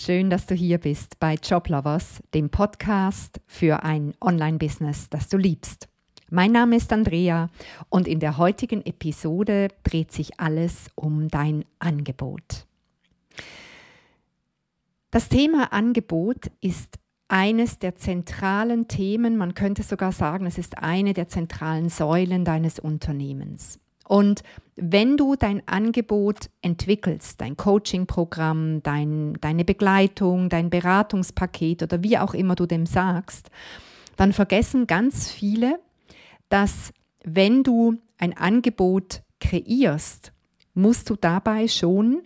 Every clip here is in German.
Schön, dass du hier bist bei Joblovers, dem Podcast für ein Online-Business, das du liebst. Mein Name ist Andrea und in der heutigen Episode dreht sich alles um dein Angebot. Das Thema Angebot ist eines der zentralen Themen, man könnte sogar sagen, es ist eine der zentralen Säulen deines Unternehmens. Und wenn du dein Angebot entwickelst, dein Coaching-Programm, dein, deine Begleitung, dein Beratungspaket oder wie auch immer du dem sagst, dann vergessen ganz viele, dass wenn du ein Angebot kreierst, musst du dabei schon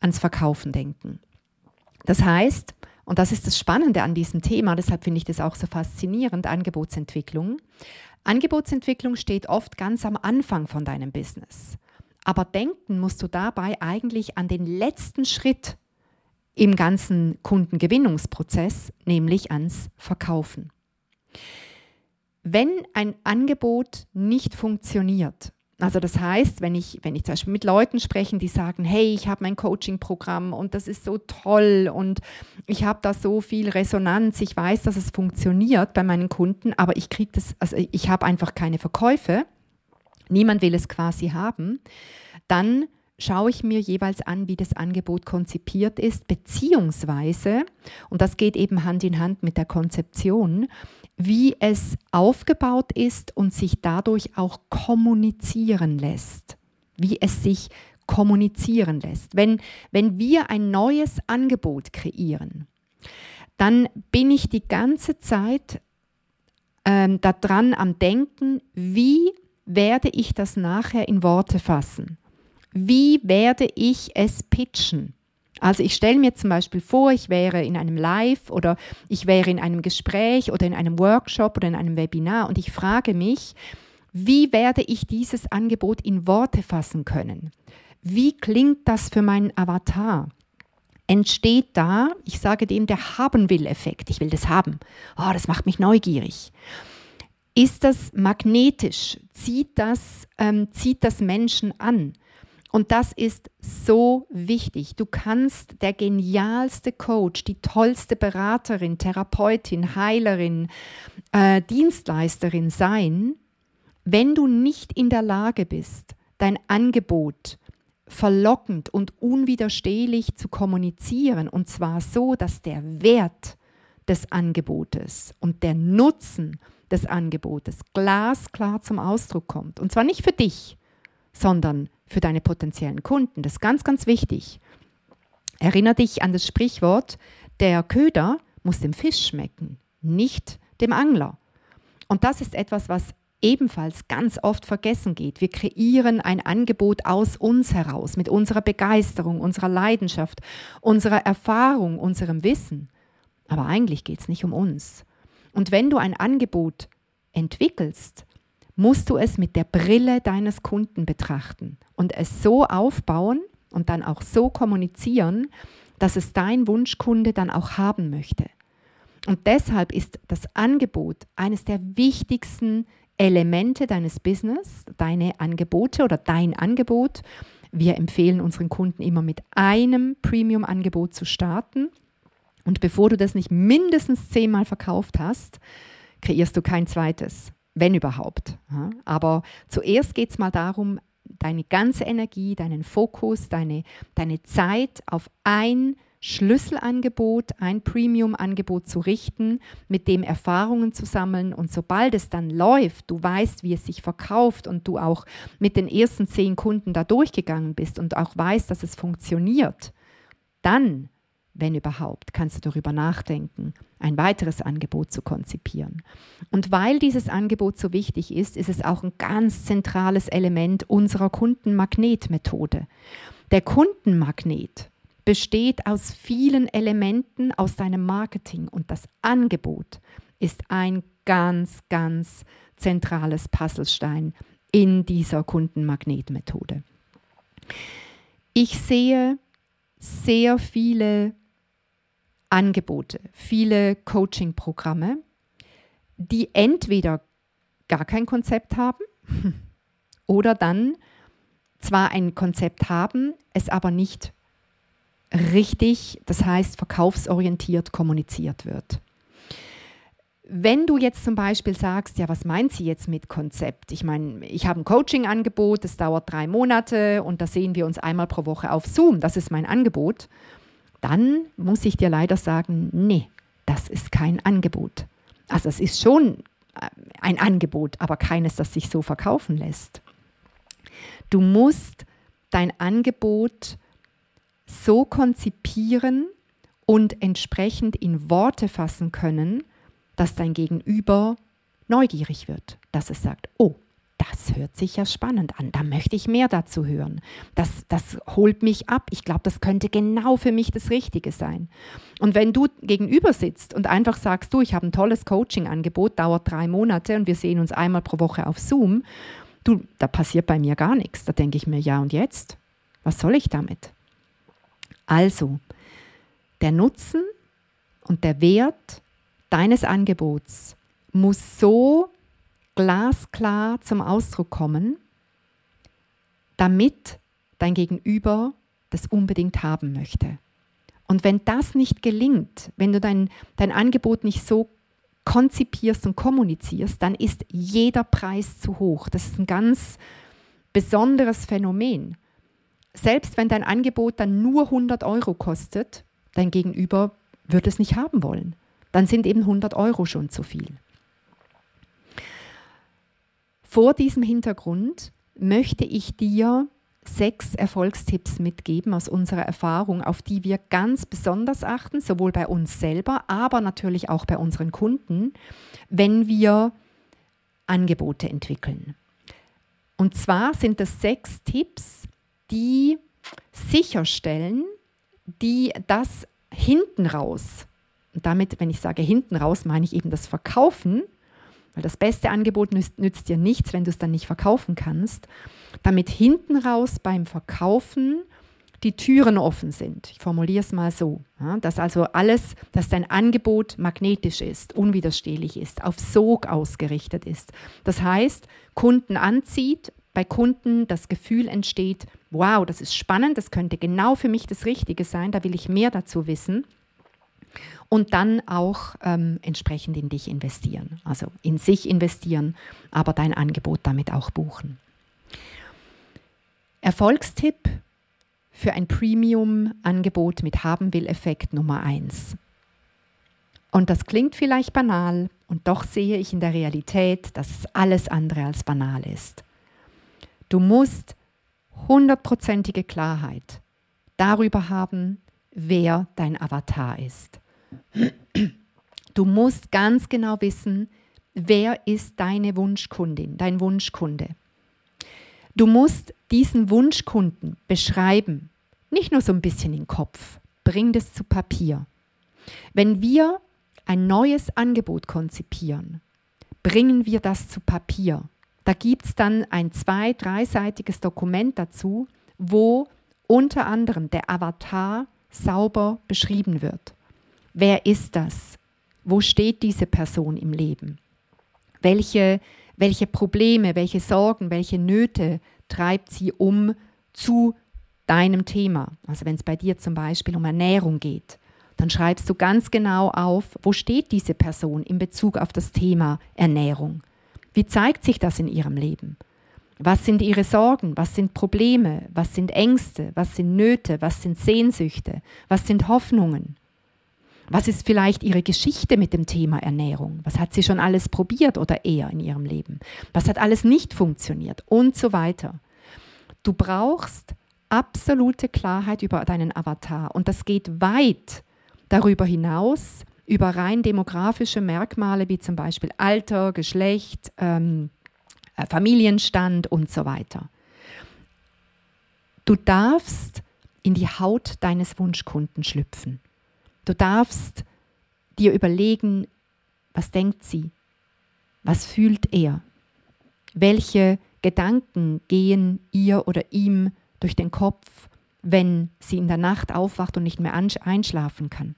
ans Verkaufen denken. Das heißt, und das ist das Spannende an diesem Thema, deshalb finde ich das auch so faszinierend, Angebotsentwicklung. Angebotsentwicklung steht oft ganz am Anfang von deinem Business. Aber denken musst du dabei eigentlich an den letzten Schritt im ganzen Kundengewinnungsprozess, nämlich ans Verkaufen. Wenn ein Angebot nicht funktioniert, also das heißt, wenn ich, wenn ich zum Beispiel mit Leuten spreche, die sagen, hey, ich habe mein Coaching-Programm und das ist so toll und ich habe da so viel Resonanz, ich weiß, dass es funktioniert bei meinen Kunden, aber ich kriege das, also ich habe einfach keine Verkäufe, niemand will es quasi haben, dann schaue ich mir jeweils an, wie das Angebot konzipiert ist, beziehungsweise, und das geht eben Hand in Hand mit der Konzeption, wie es aufgebaut ist und sich dadurch auch kommunizieren lässt. Wie es sich kommunizieren lässt. Wenn, wenn wir ein neues Angebot kreieren, dann bin ich die ganze Zeit ähm, daran am Denken, wie werde ich das nachher in Worte fassen? Wie werde ich es pitchen? Also ich stelle mir zum Beispiel vor, ich wäre in einem Live oder ich wäre in einem Gespräch oder in einem Workshop oder in einem Webinar und ich frage mich, wie werde ich dieses Angebot in Worte fassen können? Wie klingt das für meinen Avatar? Entsteht da, ich sage dem, der haben will Effekt. Ich will das haben. Oh, das macht mich neugierig. Ist das magnetisch? Zieht das, ähm, zieht das Menschen an? Und das ist so wichtig. Du kannst der genialste Coach, die tollste Beraterin, Therapeutin, Heilerin, äh, Dienstleisterin sein, wenn du nicht in der Lage bist, dein Angebot verlockend und unwiderstehlich zu kommunizieren, und zwar so, dass der Wert des Angebotes und der Nutzen des Angebotes glasklar zum Ausdruck kommt. Und zwar nicht für dich, sondern für deine potenziellen Kunden. Das ist ganz, ganz wichtig. Erinnere dich an das Sprichwort, der Köder muss dem Fisch schmecken, nicht dem Angler. Und das ist etwas, was ebenfalls ganz oft vergessen geht. Wir kreieren ein Angebot aus uns heraus, mit unserer Begeisterung, unserer Leidenschaft, unserer Erfahrung, unserem Wissen. Aber eigentlich geht es nicht um uns. Und wenn du ein Angebot entwickelst, musst du es mit der Brille deines Kunden betrachten und es so aufbauen und dann auch so kommunizieren, dass es dein Wunschkunde dann auch haben möchte. Und deshalb ist das Angebot eines der wichtigsten Elemente deines Business, deine Angebote oder dein Angebot. Wir empfehlen unseren Kunden immer mit einem Premium-Angebot zu starten. Und bevor du das nicht mindestens zehnmal verkauft hast, kreierst du kein zweites wenn überhaupt. Aber zuerst geht es mal darum, deine ganze Energie, deinen Fokus, deine, deine Zeit auf ein Schlüsselangebot, ein Premium-Angebot zu richten, mit dem Erfahrungen zu sammeln. Und sobald es dann läuft, du weißt, wie es sich verkauft und du auch mit den ersten zehn Kunden da durchgegangen bist und auch weißt, dass es funktioniert, dann wenn überhaupt, kannst du darüber nachdenken, ein weiteres Angebot zu konzipieren. Und weil dieses Angebot so wichtig ist, ist es auch ein ganz zentrales Element unserer Kundenmagnetmethode. Der Kundenmagnet besteht aus vielen Elementen aus deinem Marketing und das Angebot ist ein ganz, ganz zentrales Puzzlestein in dieser Kundenmagnetmethode. Ich sehe sehr viele Angebote, viele Coaching-Programme, die entweder gar kein Konzept haben oder dann zwar ein Konzept haben, es aber nicht richtig, das heißt verkaufsorientiert kommuniziert wird. Wenn du jetzt zum Beispiel sagst, ja, was meint sie jetzt mit Konzept? Ich meine, ich habe ein Coaching-Angebot, das dauert drei Monate und da sehen wir uns einmal pro Woche auf Zoom, das ist mein Angebot, dann muss ich dir leider sagen, nee, das ist kein Angebot. Also es ist schon äh, ein Angebot, aber keines, das sich so verkaufen lässt. Du musst dein Angebot so konzipieren und entsprechend in Worte fassen können, dass dein Gegenüber neugierig wird, dass es sagt, oh, das hört sich ja spannend an, da möchte ich mehr dazu hören. Das, das holt mich ab. Ich glaube, das könnte genau für mich das Richtige sein. Und wenn du gegenüber sitzt und einfach sagst, du, ich habe ein tolles Coaching-Angebot, dauert drei Monate und wir sehen uns einmal pro Woche auf Zoom, du, da passiert bei mir gar nichts. Da denke ich mir, ja und jetzt? Was soll ich damit? Also, der Nutzen und der Wert deines Angebots muss so glasklar zum Ausdruck kommen, damit dein Gegenüber das unbedingt haben möchte. Und wenn das nicht gelingt, wenn du dein, dein Angebot nicht so konzipierst und kommunizierst, dann ist jeder Preis zu hoch. Das ist ein ganz besonderes Phänomen. Selbst wenn dein Angebot dann nur 100 Euro kostet, dein Gegenüber wird es nicht haben wollen dann sind eben 100 Euro schon zu viel. Vor diesem Hintergrund möchte ich dir sechs Erfolgstipps mitgeben aus unserer Erfahrung, auf die wir ganz besonders achten, sowohl bei uns selber, aber natürlich auch bei unseren Kunden, wenn wir Angebote entwickeln. Und zwar sind das sechs Tipps, die sicherstellen, die das hinten raus und damit, wenn ich sage hinten raus, meine ich eben das Verkaufen, weil das beste Angebot nützt, nützt dir nichts, wenn du es dann nicht verkaufen kannst. Damit hinten raus beim Verkaufen die Türen offen sind. Ich formuliere es mal so, ja, dass also alles, dass dein Angebot magnetisch ist, unwiderstehlich ist, auf Sog ausgerichtet ist. Das heißt, Kunden anzieht, bei Kunden das Gefühl entsteht, wow, das ist spannend, das könnte genau für mich das Richtige sein, da will ich mehr dazu wissen und dann auch ähm, entsprechend in dich investieren. Also in sich investieren, aber dein Angebot damit auch buchen. Erfolgstipp für ein Premium-Angebot mit Haben-will-Effekt Nummer 1. Und das klingt vielleicht banal, und doch sehe ich in der Realität, dass es alles andere als banal ist. Du musst hundertprozentige Klarheit darüber haben, wer dein Avatar ist. Du musst ganz genau wissen, wer ist deine Wunschkundin, dein Wunschkunde. Du musst diesen Wunschkunden beschreiben, nicht nur so ein bisschen im Kopf, bring das zu Papier. Wenn wir ein neues Angebot konzipieren, bringen wir das zu Papier. Da gibt es dann ein zwei-, dreiseitiges Dokument dazu, wo unter anderem der Avatar sauber beschrieben wird. Wer ist das? Wo steht diese Person im Leben? Welche, welche Probleme, welche Sorgen, welche Nöte treibt sie um zu deinem Thema? Also wenn es bei dir zum Beispiel um Ernährung geht, dann schreibst du ganz genau auf, wo steht diese Person in Bezug auf das Thema Ernährung? Wie zeigt sich das in ihrem Leben? Was sind ihre Sorgen? Was sind Probleme? Was sind Ängste? Was sind Nöte? Was sind Sehnsüchte? Was sind Hoffnungen? Was ist vielleicht Ihre Geschichte mit dem Thema Ernährung? Was hat sie schon alles probiert oder eher in ihrem Leben? Was hat alles nicht funktioniert? Und so weiter. Du brauchst absolute Klarheit über deinen Avatar und das geht weit darüber hinaus, über rein demografische Merkmale wie zum Beispiel Alter, Geschlecht, ähm, äh, Familienstand und so weiter. Du darfst in die Haut deines Wunschkunden schlüpfen. Du darfst dir überlegen, was denkt sie? Was fühlt er? Welche Gedanken gehen ihr oder ihm durch den Kopf, wenn sie in der Nacht aufwacht und nicht mehr einschlafen kann?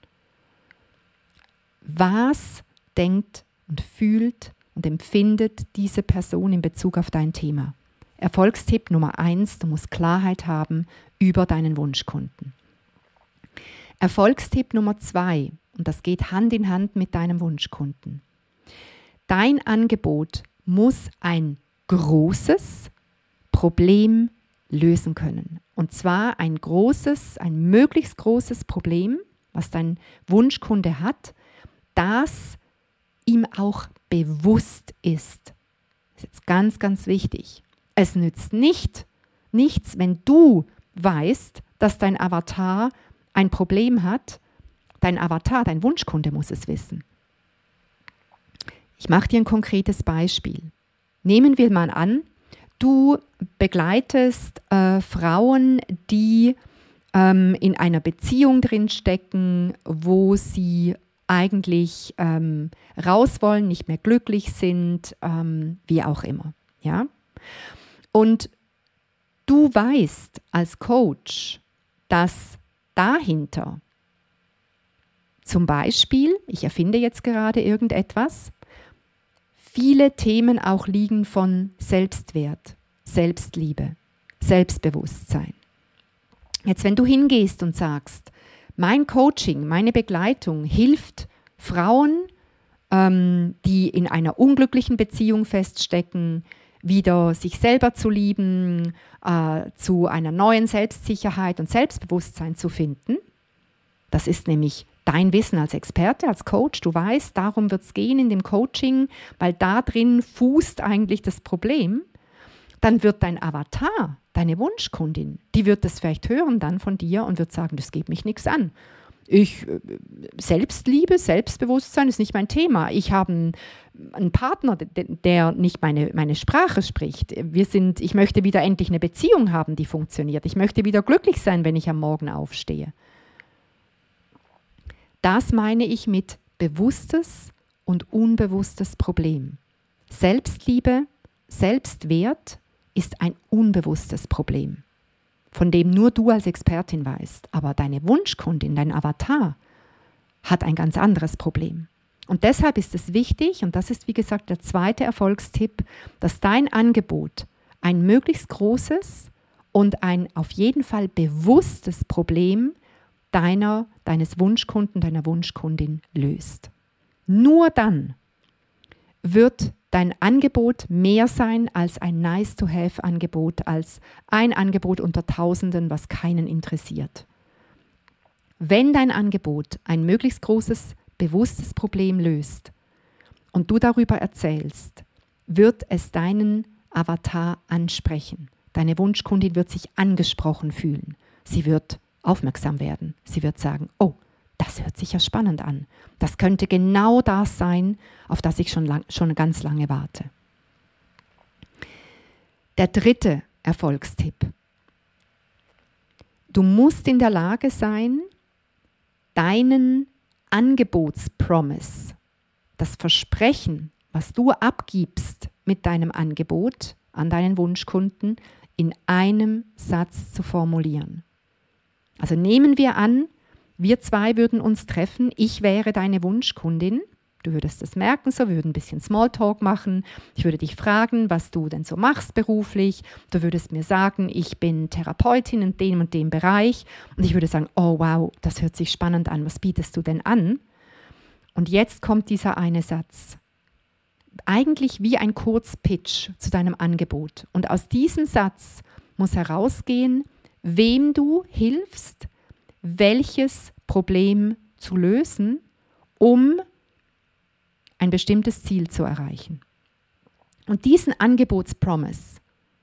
Was denkt und fühlt und empfindet diese Person in Bezug auf dein Thema? Erfolgstipp Nummer eins, du musst Klarheit haben über deinen Wunschkunden. Erfolgstipp Nummer zwei, und das geht Hand in Hand mit deinem Wunschkunden. Dein Angebot muss ein großes Problem lösen können. Und zwar ein großes, ein möglichst großes Problem, was dein Wunschkunde hat, das ihm auch bewusst ist. Das ist jetzt ganz, ganz wichtig. Es nützt nicht, nichts, wenn du weißt, dass dein Avatar ein Problem hat. Dein Avatar, dein Wunschkunde muss es wissen. Ich mache dir ein konkretes Beispiel. Nehmen wir mal an, du begleitest äh, Frauen, die ähm, in einer Beziehung drinstecken, wo sie eigentlich ähm, raus wollen, nicht mehr glücklich sind, ähm, wie auch immer. Ja? Und du weißt als Coach, dass dahinter zum Beispiel, ich erfinde jetzt gerade irgendetwas, viele Themen auch liegen von Selbstwert, Selbstliebe, Selbstbewusstsein. Jetzt, wenn du hingehst und sagst, mein Coaching, meine Begleitung hilft Frauen, ähm, die in einer unglücklichen Beziehung feststecken, wieder sich selber zu lieben, äh, zu einer neuen Selbstsicherheit und Selbstbewusstsein zu finden. Das ist nämlich dein Wissen als Experte, als Coach. Du weißt, darum wird es gehen in dem Coaching, weil da drin fußt eigentlich das Problem. Dann wird dein Avatar, deine Wunschkundin, die wird das vielleicht hören dann von dir und wird sagen, das geht mich nichts an. Ich äh, Selbstliebe, Selbstbewusstsein ist nicht mein Thema. Ich habe einen, Partner, der nicht meine, meine Sprache spricht. Wir sind, ich möchte wieder endlich eine Beziehung haben, die funktioniert. Ich möchte wieder glücklich sein, wenn ich am Morgen aufstehe. Das meine ich mit bewusstes und unbewusstes Problem. Selbstliebe, Selbstwert ist ein unbewusstes Problem, von dem nur du als Expertin weißt. Aber deine Wunschkundin, dein Avatar, hat ein ganz anderes Problem. Und deshalb ist es wichtig, und das ist wie gesagt der zweite Erfolgstipp, dass dein Angebot ein möglichst großes und ein auf jeden Fall bewusstes Problem deiner, deines Wunschkunden, deiner Wunschkundin löst. Nur dann wird dein Angebot mehr sein als ein Nice-to-Have-Angebot, als ein Angebot unter Tausenden, was keinen interessiert. Wenn dein Angebot ein möglichst großes, bewusstes Problem löst und du darüber erzählst, wird es deinen Avatar ansprechen. Deine Wunschkundin wird sich angesprochen fühlen. Sie wird aufmerksam werden. Sie wird sagen, oh, das hört sich ja spannend an. Das könnte genau das sein, auf das ich schon, lang, schon ganz lange warte. Der dritte Erfolgstipp. Du musst in der Lage sein, deinen Angebotspromise, das Versprechen, was du abgibst mit deinem Angebot an deinen Wunschkunden, in einem Satz zu formulieren. Also nehmen wir an, wir zwei würden uns treffen, ich wäre deine Wunschkundin. Du würdest das merken, so wir würden ein bisschen Smalltalk machen. Ich würde dich fragen, was du denn so machst beruflich. Du würdest mir sagen, ich bin Therapeutin in dem und dem Bereich. Und ich würde sagen, oh wow, das hört sich spannend an. Was bietest du denn an? Und jetzt kommt dieser eine Satz. Eigentlich wie ein Kurzpitch zu deinem Angebot. Und aus diesem Satz muss herausgehen, wem du hilfst, welches Problem zu lösen, um ein bestimmtes Ziel zu erreichen. Und diesen Angebotspromise,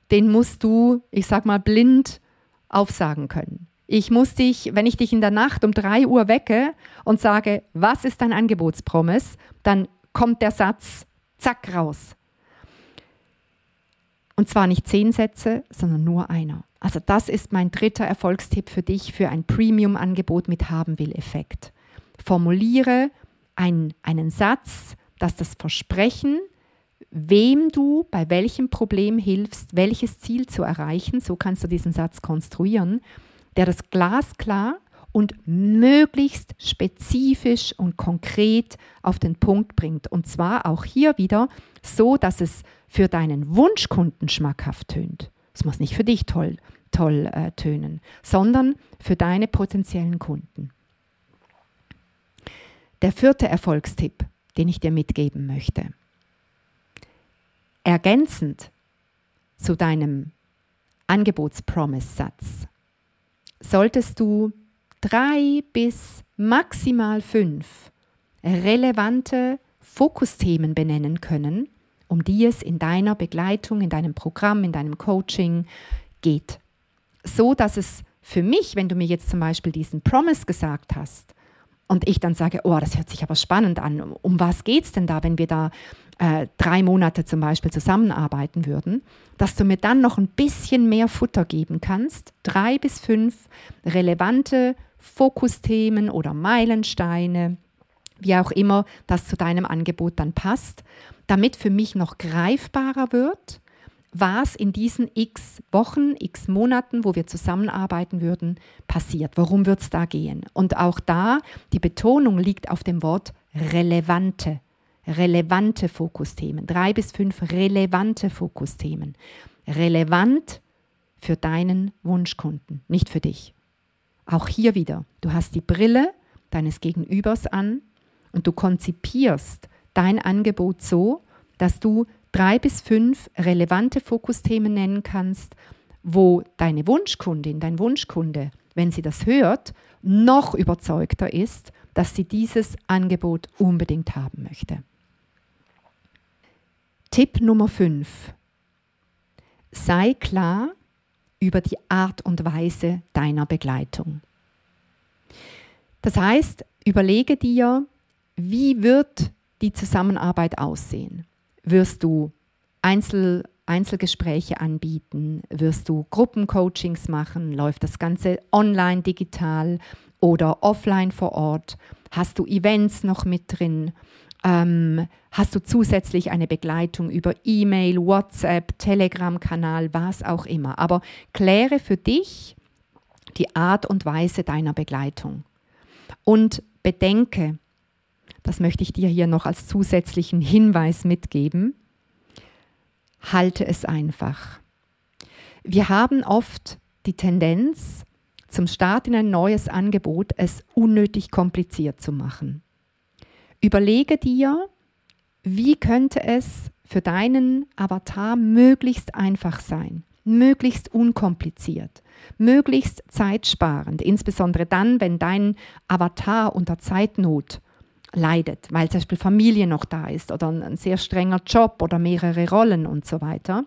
den musst du, ich sag mal, blind aufsagen können. Ich muss dich, wenn ich dich in der Nacht um drei Uhr wecke und sage, was ist dein Angebotspromise, dann kommt der Satz zack raus. Und zwar nicht zehn Sätze, sondern nur einer. Also das ist mein dritter Erfolgstipp für dich für ein Premium-Angebot mit Haben-will-Effekt. Formuliere ein, einen Satz, dass das Versprechen, wem du bei welchem Problem hilfst, welches Ziel zu erreichen, so kannst du diesen Satz konstruieren, der das glasklar und möglichst spezifisch und konkret auf den Punkt bringt. Und zwar auch hier wieder so, dass es für deinen Wunschkunden schmackhaft tönt. Es muss nicht für dich toll, toll äh, tönen, sondern für deine potenziellen Kunden. Der vierte Erfolgstipp, den ich dir mitgeben möchte. Ergänzend zu deinem Angebotspromise-Satz solltest du drei bis maximal fünf relevante Fokusthemen benennen können, um die es in deiner Begleitung, in deinem Programm, in deinem Coaching geht. So dass es für mich, wenn du mir jetzt zum Beispiel diesen Promise gesagt hast und ich dann sage, oh, das hört sich aber spannend an, um was geht es denn da, wenn wir da äh, drei Monate zum Beispiel zusammenarbeiten würden, dass du mir dann noch ein bisschen mehr Futter geben kannst, drei bis fünf relevante Fokusthemen oder Meilensteine, wie auch immer das zu deinem Angebot dann passt, damit für mich noch greifbarer wird, was in diesen x Wochen, x Monaten, wo wir zusammenarbeiten würden, passiert. Worum wird es da gehen? Und auch da, die Betonung liegt auf dem Wort relevante relevante Fokusthemen. Drei bis fünf relevante Fokusthemen. Relevant für deinen Wunschkunden, nicht für dich. Auch hier wieder, du hast die Brille deines Gegenübers an und du konzipierst dein Angebot so, dass du drei bis fünf relevante Fokusthemen nennen kannst, wo deine Wunschkundin, dein Wunschkunde, wenn sie das hört, noch überzeugter ist, dass sie dieses Angebot unbedingt haben möchte. Tipp Nummer 5. Sei klar über die Art und Weise deiner Begleitung. Das heißt, überlege dir, wie wird die Zusammenarbeit aussehen? Wirst du Einzel, Einzelgespräche anbieten? Wirst du Gruppencoachings machen? Läuft das Ganze online, digital oder offline vor Ort? Hast du Events noch mit drin? Ähm, hast du zusätzlich eine Begleitung über E-Mail, WhatsApp, Telegram-Kanal, was auch immer. Aber kläre für dich die Art und Weise deiner Begleitung. Und bedenke, das möchte ich dir hier noch als zusätzlichen Hinweis mitgeben, halte es einfach. Wir haben oft die Tendenz, zum Start in ein neues Angebot es unnötig kompliziert zu machen. Überlege dir, wie könnte es für deinen Avatar möglichst einfach sein, möglichst unkompliziert, möglichst zeitsparend, insbesondere dann, wenn dein Avatar unter Zeitnot leidet, weil zum Beispiel Familie noch da ist oder ein sehr strenger Job oder mehrere Rollen und so weiter.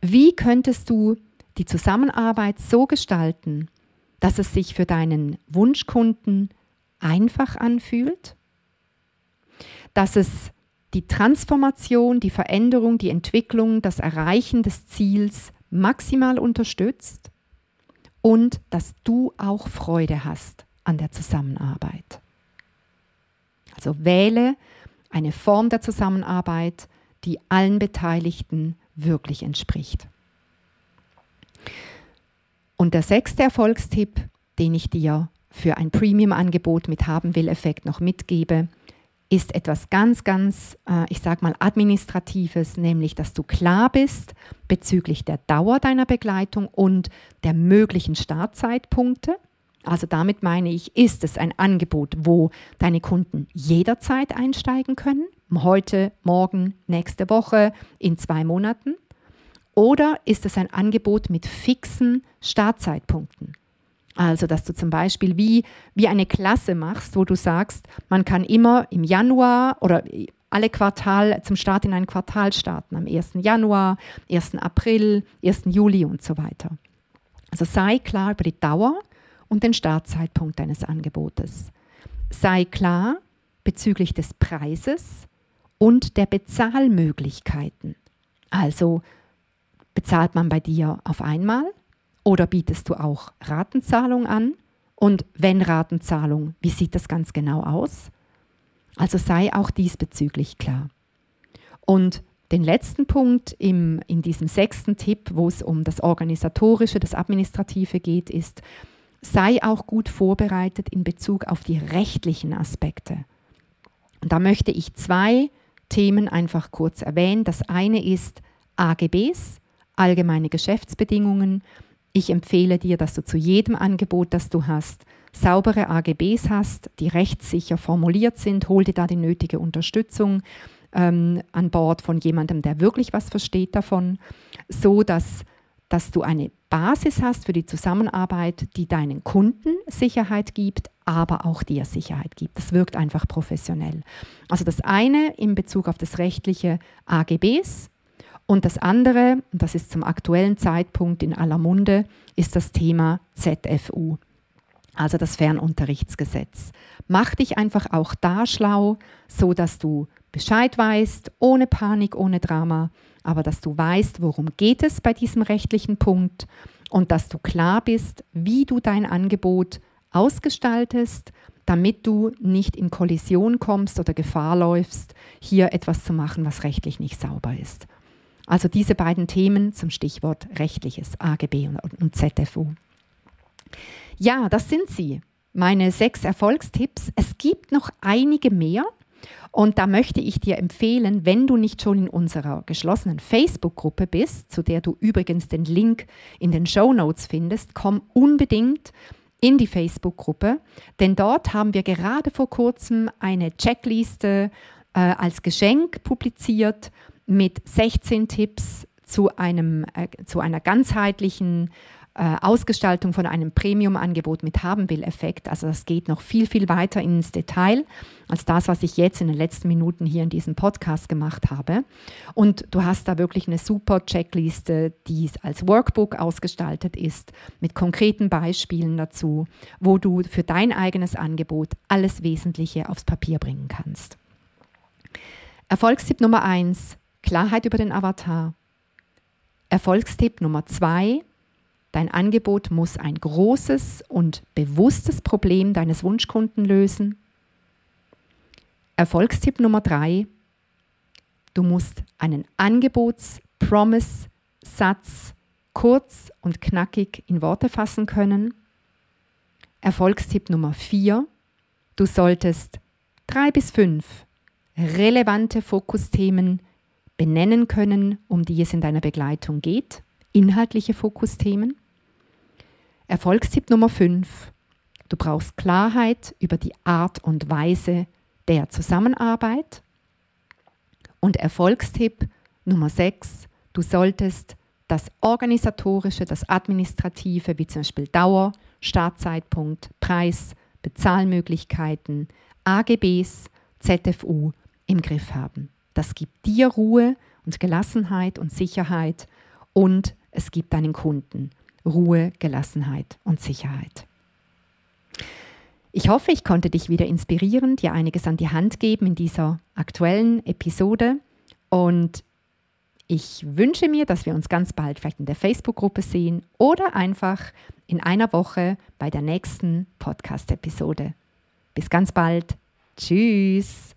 Wie könntest du die Zusammenarbeit so gestalten, dass es sich für deinen Wunschkunden einfach anfühlt dass es die Transformation, die Veränderung, die Entwicklung, das Erreichen des Ziels maximal unterstützt und dass du auch Freude hast an der Zusammenarbeit. Also wähle eine Form der Zusammenarbeit, die allen Beteiligten wirklich entspricht. Und der sechste Erfolgstipp, den ich dir für ein Premium-Angebot mit Haben will-Effekt noch mitgebe, ist etwas ganz, ganz, äh, ich sage mal, administratives, nämlich, dass du klar bist bezüglich der Dauer deiner Begleitung und der möglichen Startzeitpunkte. Also damit meine ich, ist es ein Angebot, wo deine Kunden jederzeit einsteigen können, heute, morgen, nächste Woche, in zwei Monaten? Oder ist es ein Angebot mit fixen Startzeitpunkten? Also, dass du zum Beispiel wie, wie eine Klasse machst, wo du sagst, man kann immer im Januar oder alle Quartal zum Start in ein Quartal starten, am 1. Januar, 1. April, 1. Juli und so weiter. Also sei klar über die Dauer und den Startzeitpunkt deines Angebotes. Sei klar bezüglich des Preises und der Bezahlmöglichkeiten. Also bezahlt man bei dir auf einmal oder bietest du auch Ratenzahlung an? Und wenn Ratenzahlung, wie sieht das ganz genau aus? Also sei auch diesbezüglich klar. Und den letzten Punkt im, in diesem sechsten Tipp, wo es um das Organisatorische, das Administrative geht, ist, sei auch gut vorbereitet in Bezug auf die rechtlichen Aspekte. Und da möchte ich zwei Themen einfach kurz erwähnen. Das eine ist AGBs, allgemeine Geschäftsbedingungen, ich empfehle dir, dass du zu jedem Angebot, das du hast, saubere AGBs hast, die rechtssicher formuliert sind, hol dir da die nötige Unterstützung ähm, an Bord von jemandem, der wirklich was versteht davon, so dass, dass du eine Basis hast für die Zusammenarbeit, die deinen Kunden Sicherheit gibt, aber auch dir Sicherheit gibt. Das wirkt einfach professionell. Also das eine in Bezug auf das rechtliche AGBs und das andere, und das ist zum aktuellen Zeitpunkt in aller Munde, ist das Thema ZFU also das Fernunterrichtsgesetz. Mach dich einfach auch da schlau, so dass du Bescheid weißt, ohne Panik, ohne Drama, aber dass du weißt, worum geht es bei diesem rechtlichen Punkt und dass du klar bist, wie du dein Angebot ausgestaltest, damit du nicht in Kollision kommst oder Gefahr läufst, hier etwas zu machen, was rechtlich nicht sauber ist. Also diese beiden Themen zum Stichwort rechtliches AGB und ZFU. Ja, das sind sie. Meine sechs Erfolgstipps. Es gibt noch einige mehr. Und da möchte ich dir empfehlen, wenn du nicht schon in unserer geschlossenen Facebook-Gruppe bist, zu der du übrigens den Link in den Show Notes findest, komm unbedingt in die Facebook-Gruppe, denn dort haben wir gerade vor kurzem eine Checkliste äh, als Geschenk publiziert mit 16 Tipps zu, einem, äh, zu einer ganzheitlichen äh, Ausgestaltung von einem Premium-Angebot mit Haben-Will-Effekt. Also das geht noch viel, viel weiter ins Detail als das, was ich jetzt in den letzten Minuten hier in diesem Podcast gemacht habe. Und du hast da wirklich eine super Checkliste, die als Workbook ausgestaltet ist, mit konkreten Beispielen dazu, wo du für dein eigenes Angebot alles Wesentliche aufs Papier bringen kannst. Erfolgstipp Nummer eins: Klarheit über den Avatar. Erfolgstipp Nummer zwei: Dein Angebot muss ein großes und bewusstes Problem deines Wunschkunden lösen. Erfolgstipp Nummer drei. Du musst einen Angebots-Promise-Satz kurz und knackig in Worte fassen können. Erfolgstipp Nummer vier. Du solltest drei bis fünf relevante Fokusthemen benennen können, um die es in deiner Begleitung geht. Inhaltliche Fokusthemen. Erfolgstipp Nummer 5. Du brauchst Klarheit über die Art und Weise der Zusammenarbeit. Und Erfolgstipp Nummer 6. Du solltest das Organisatorische, das Administrative, wie zum Beispiel Dauer, Startzeitpunkt, Preis, Bezahlmöglichkeiten, AGBs, ZFU im Griff haben. Das gibt dir Ruhe und Gelassenheit und Sicherheit und es gibt deinen Kunden Ruhe, Gelassenheit und Sicherheit. Ich hoffe, ich konnte dich wieder inspirieren, dir einiges an die Hand geben in dieser aktuellen Episode und ich wünsche mir, dass wir uns ganz bald vielleicht in der Facebook-Gruppe sehen oder einfach in einer Woche bei der nächsten Podcast-Episode. Bis ganz bald. Tschüss.